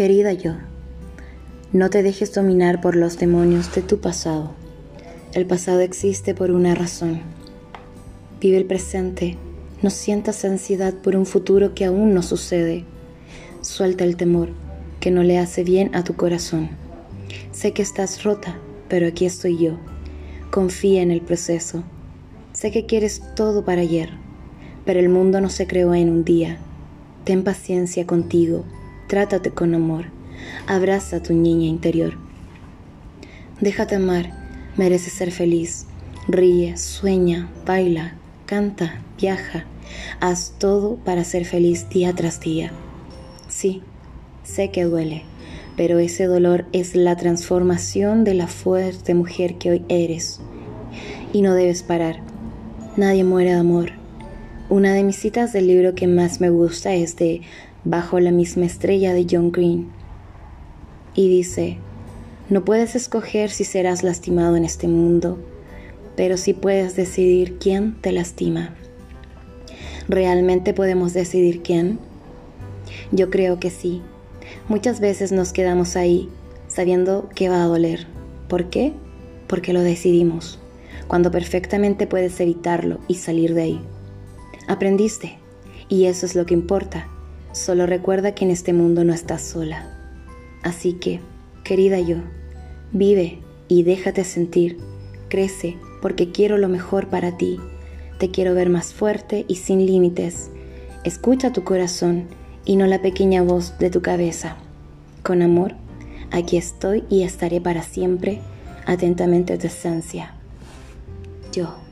Querida yo, no te dejes dominar por los demonios de tu pasado. El pasado existe por una razón. Vive el presente, no sientas ansiedad por un futuro que aún no sucede. Suelta el temor, que no le hace bien a tu corazón. Sé que estás rota, pero aquí estoy yo. Confía en el proceso. Sé que quieres todo para ayer, pero el mundo no se creó en un día. Ten paciencia contigo Trátate con amor. Abraza a tu niña interior. Déjate amar. Mereces ser feliz. Ríe, sueña, baila, canta, viaja. Haz todo para ser feliz día tras día. Sí, sé que duele, pero ese dolor es la transformación de la fuerte mujer que hoy eres. Y no debes parar. Nadie muere de amor. Una de mis citas del libro que más me gusta es de bajo la misma estrella de John Green. Y dice, no puedes escoger si serás lastimado en este mundo, pero sí puedes decidir quién te lastima. ¿Realmente podemos decidir quién? Yo creo que sí. Muchas veces nos quedamos ahí sabiendo que va a doler. ¿Por qué? Porque lo decidimos, cuando perfectamente puedes evitarlo y salir de ahí. Aprendiste, y eso es lo que importa Solo recuerda que en este mundo no estás sola. Así que, querida yo, vive y déjate sentir. Crece porque quiero lo mejor para ti. Te quiero ver más fuerte y sin límites. Escucha tu corazón y no la pequeña voz de tu cabeza. Con amor, aquí estoy y estaré para siempre. Atentamente tu esencia. Yo.